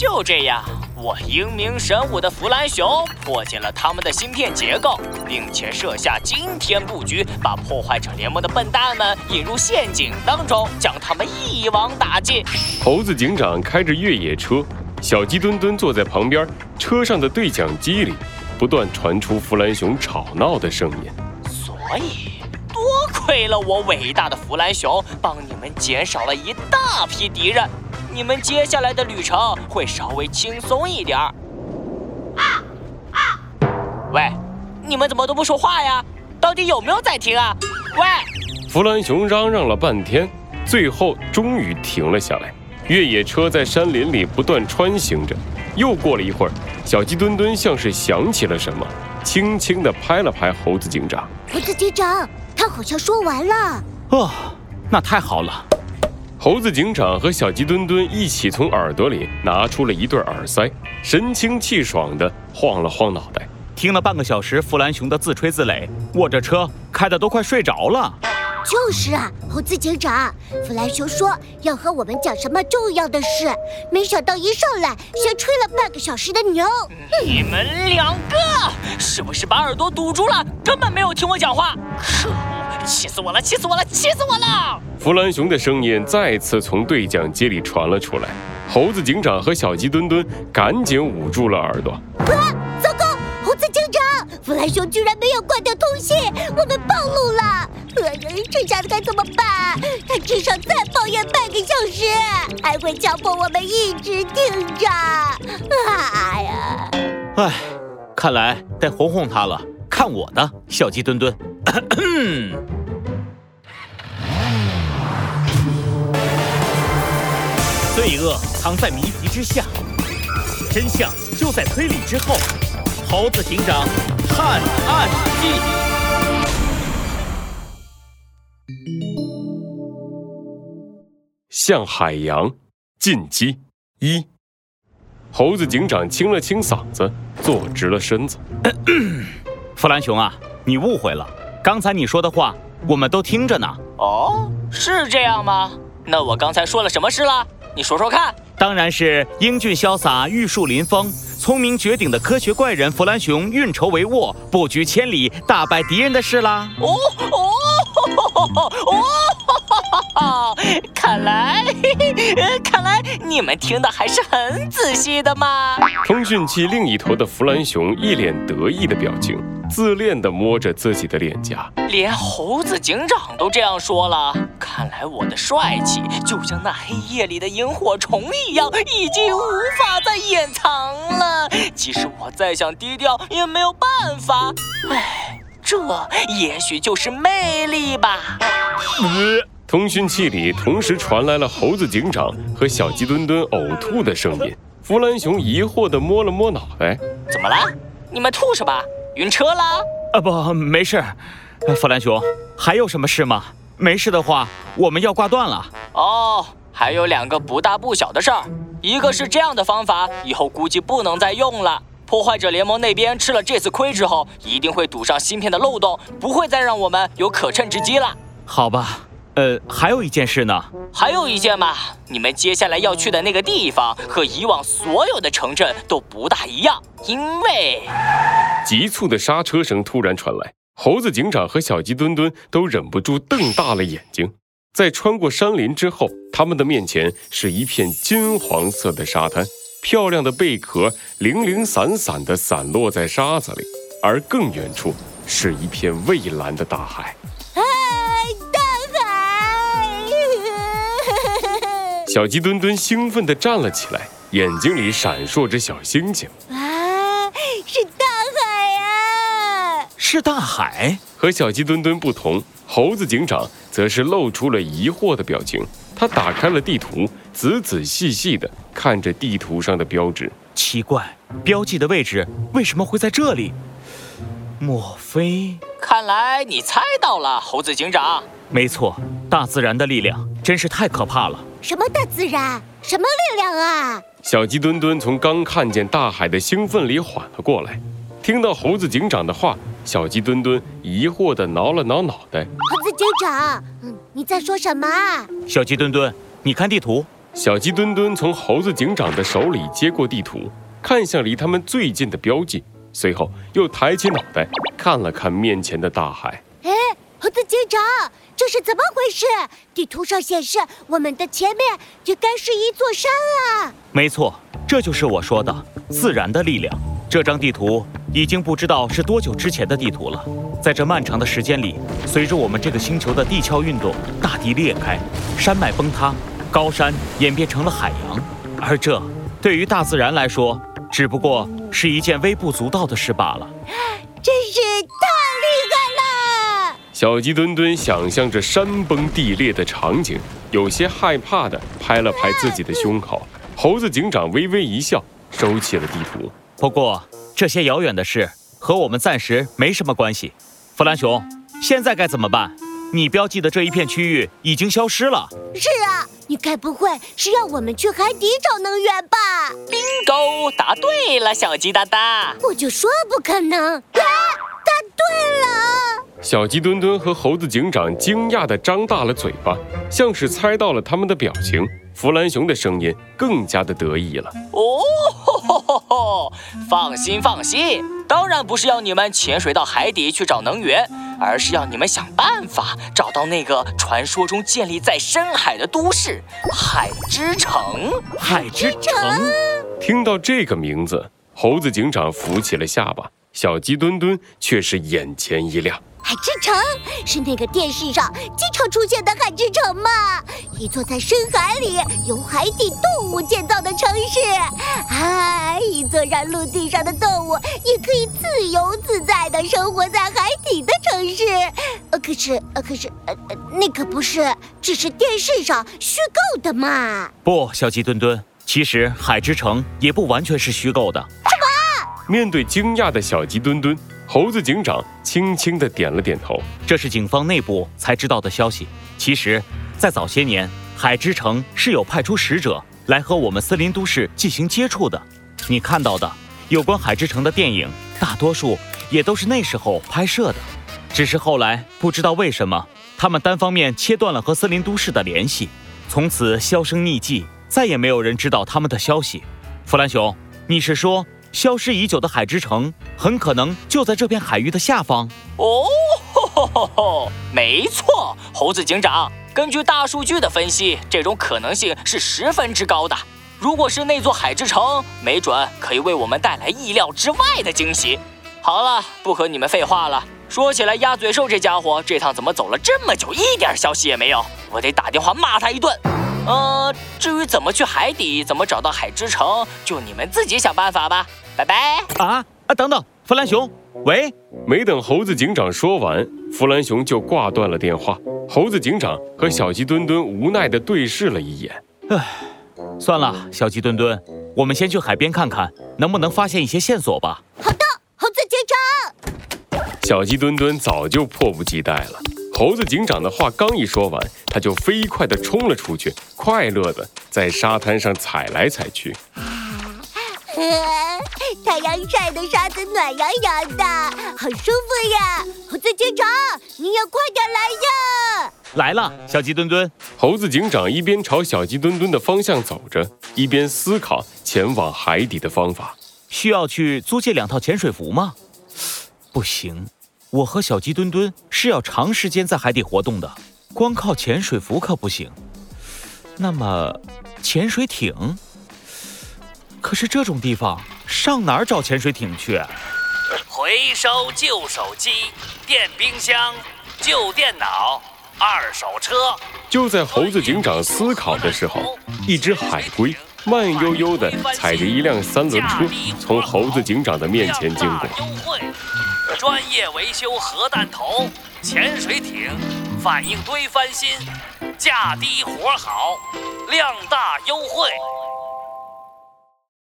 就这样，我英明神武的弗兰熊破解了他们的芯片结构，并且设下惊天布局，把破坏者联盟的笨蛋们引入陷阱当中，将他们一网打尽。猴子警长开着越野车，小鸡墩墩坐在旁边，车上的对讲机里不断传出弗兰熊吵闹的声音。所以，多亏了我伟大的弗兰熊，帮你们减少了一大批敌人。你们接下来的旅程会稍微轻松一点儿。喂，你们怎么都不说话呀？到底有没有在听啊？喂！弗兰熊嚷嚷了半天，最后终于停了下来。越野车在山林里不断穿行着。又过了一会儿，小鸡墩墩像是想起了什么，轻轻地拍了拍猴子警长。猴子警长，他好像说完了。哦，那太好了。猴子警长和小鸡墩墩一起从耳朵里拿出了一对耳塞，神清气爽地晃了晃脑袋。听了半个小时弗兰熊的自吹自擂，我这车开的都快睡着了。就是啊，猴子警长，弗兰熊说要和我们讲什么重要的事，没想到一上来先吹了半个小时的牛。你们两个是不是把耳朵堵住了，根本没有听我讲话？可恶！气死我了！气死我了！气死我了！弗兰熊的声音再次从对讲机里传了出来。猴子警长和小鸡墩墩赶紧捂住了耳朵。啊！糟糕！猴子警长，弗兰熊居然没有挂掉通信，我们暴露了！呃，这下子该怎么办？他至少再抱怨半个小时，还会强迫我们一直听着。哎呀！哎，看来得哄哄他了。看我的，小鸡墩墩。罪恶藏在谜题之下，真相就在推理之后。猴子警长探案记，向海洋进击一。猴子警长清了清嗓子，坐直了身子。弗兰熊啊，你误会了，刚才你说的话我们都听着呢。哦，是这样吗？那我刚才说了什么事了？你说说看。当然是英俊潇洒、玉树临风、聪明绝顶的科学怪人弗兰熊运筹帷幄、布局千里、大败敌人的事啦。哦哦哦！看来，看来你们听的还是很仔细的嘛。通讯器另一头的弗兰熊一脸得意的表情。自恋的摸着自己的脸颊，连猴子警长都这样说了。看来我的帅气就像那黑夜里的萤火虫一样，已经无法再掩藏了。即使我再想低调，也没有办法。唉，这也许就是魅力吧。通讯器里同时传来了猴子警长和小鸡墩墩呕吐的声音。弗兰熊疑惑地摸了摸脑袋，怎么了？你们吐什么？晕车了？啊不，没事。弗兰熊，还有什么事吗？没事的话，我们要挂断了。哦，还有两个不大不小的事儿。一个是这样的方法，以后估计不能再用了。破坏者联盟那边吃了这次亏之后，一定会堵上芯片的漏洞，不会再让我们有可乘之机了。好吧。呃，还有一件事呢。还有一件嘛，你们接下来要去的那个地方和以往所有的城镇都不大一样，因为急促的刹车声突然传来，猴子警长和小鸡墩墩都忍不住瞪大了眼睛。在穿过山林之后，他们的面前是一片金黄色的沙滩，漂亮的贝壳零零散散地散落在沙子里，而更远处是一片蔚蓝的大海。小鸡墩墩兴奋地站了起来，眼睛里闪烁着小星星。啊，是大海呀！是大海。和小鸡墩墩不同，猴子警长则是露出了疑惑的表情。他打开了地图，仔仔细细地看着地图上的标志。奇怪，标记的位置为什么会在这里？莫非？看来你猜到了，猴子警长。没错，大自然的力量真是太可怕了。什么大自然？什么力量啊？小鸡墩墩从刚看见大海的兴奋里缓了过来，听到猴子警长的话，小鸡墩墩疑惑地挠了挠脑袋。猴子警长，嗯，你在说什么？小鸡墩墩，你看地图，小鸡墩墩从猴子警长的手里接过地图，看向离他们最近的标记，随后又抬起脑袋看了看面前的大海。哎，猴子警长，这是怎么回事？地图上显示我们的前面应该是一座山啊！没错，这就是我说的自然的力量。这张地图已经不知道是多久之前的地图了。在这漫长的时间里，随着我们这个星球的地壳运动，大地裂开，山脉崩塌，高山演变成了海洋。而这对于大自然来说，只不过是一件微不足道的事罢了。真是！小鸡墩墩想象着山崩地裂的场景，有些害怕地拍了拍自己的胸口。猴子警长微微一笑，收起了地图。不过这些遥远的事和我们暂时没什么关系。弗兰熊，现在该怎么办？你标记的这一片区域已经消失了。是啊，你该不会是要我们去海底找能源吧？bingo，答对了，小鸡哒哒。我就说不可能。啊，答对了！小鸡墩墩和猴子警长惊讶地张大了嘴巴，像是猜到了他们的表情。弗兰熊的声音更加的得意了。哦，吼吼吼！放心放心，当然不是要你们潜水到海底去找能源，而是要你们想办法找到那个传说中建立在深海的都市——海之城。海之城。听到这个名字，猴子警长扶起了下巴，小鸡墩墩却是眼前一亮。海之城是那个电视上经常出现的海之城吗？一座在深海里由海底动物建造的城市，啊，一座让陆地上的动物也可以自由自在地生活在海底的城市。呃，可是，呃，可是，呃，那可不是，只是电视上虚构的嘛。不，小鸡墩墩，其实海之城也不完全是虚构的。什么？面对惊讶的小鸡墩墩。猴子警长轻轻地点了点头，这是警方内部才知道的消息。其实，在早些年，海之城是有派出使者来和我们森林都市进行接触的。你看到的有关海之城的电影，大多数也都是那时候拍摄的。只是后来不知道为什么，他们单方面切断了和森林都市的联系，从此销声匿迹，再也没有人知道他们的消息。弗兰熊，你是说？消失已久的海之城很可能就在这片海域的下方哦，吼吼吼没错，猴子警长，根据大数据的分析，这种可能性是十分之高的。如果是那座海之城，没准可以为我们带来意料之外的惊喜。好了，不和你们废话了。说起来，鸭嘴兽这家伙这趟怎么走了这么久，一点消息也没有？我得打电话骂他一顿。呃，至于怎么去海底，怎么找到海之城，就你们自己想办法吧。拜拜啊啊！等等，弗兰熊，喂！没等猴子警长说完，弗兰熊就挂断了电话。猴子警长和小鸡墩墩无奈地对视了一眼。唉，算了，小鸡墩墩，我们先去海边看看，能不能发现一些线索吧。好的，猴子警长。小鸡墩墩早就迫不及待了。猴子警长的话刚一说完，他就飞快地冲了出去，快乐地在沙滩上踩来踩去。太阳晒的沙子暖洋洋的，好舒服呀！猴子警长，你也快点来呀！来了，小鸡墩墩。猴子警长一边朝小鸡墩墩的方向走着，一边思考前往海底的方法。需要去租借两套潜水服吗？不行，我和小鸡墩墩是要长时间在海底活动的，光靠潜水服可不行。那么，潜水艇？可是这种地方上哪儿找潜水艇去？回收旧手机、电冰箱、旧电脑、二手车。就在猴子警长思考的时候，一只海龟慢悠悠地踩着一辆三轮车从猴子警长的面前经过。专业维修核弹头、潜水艇、反应堆翻新，价低活好，量大优惠。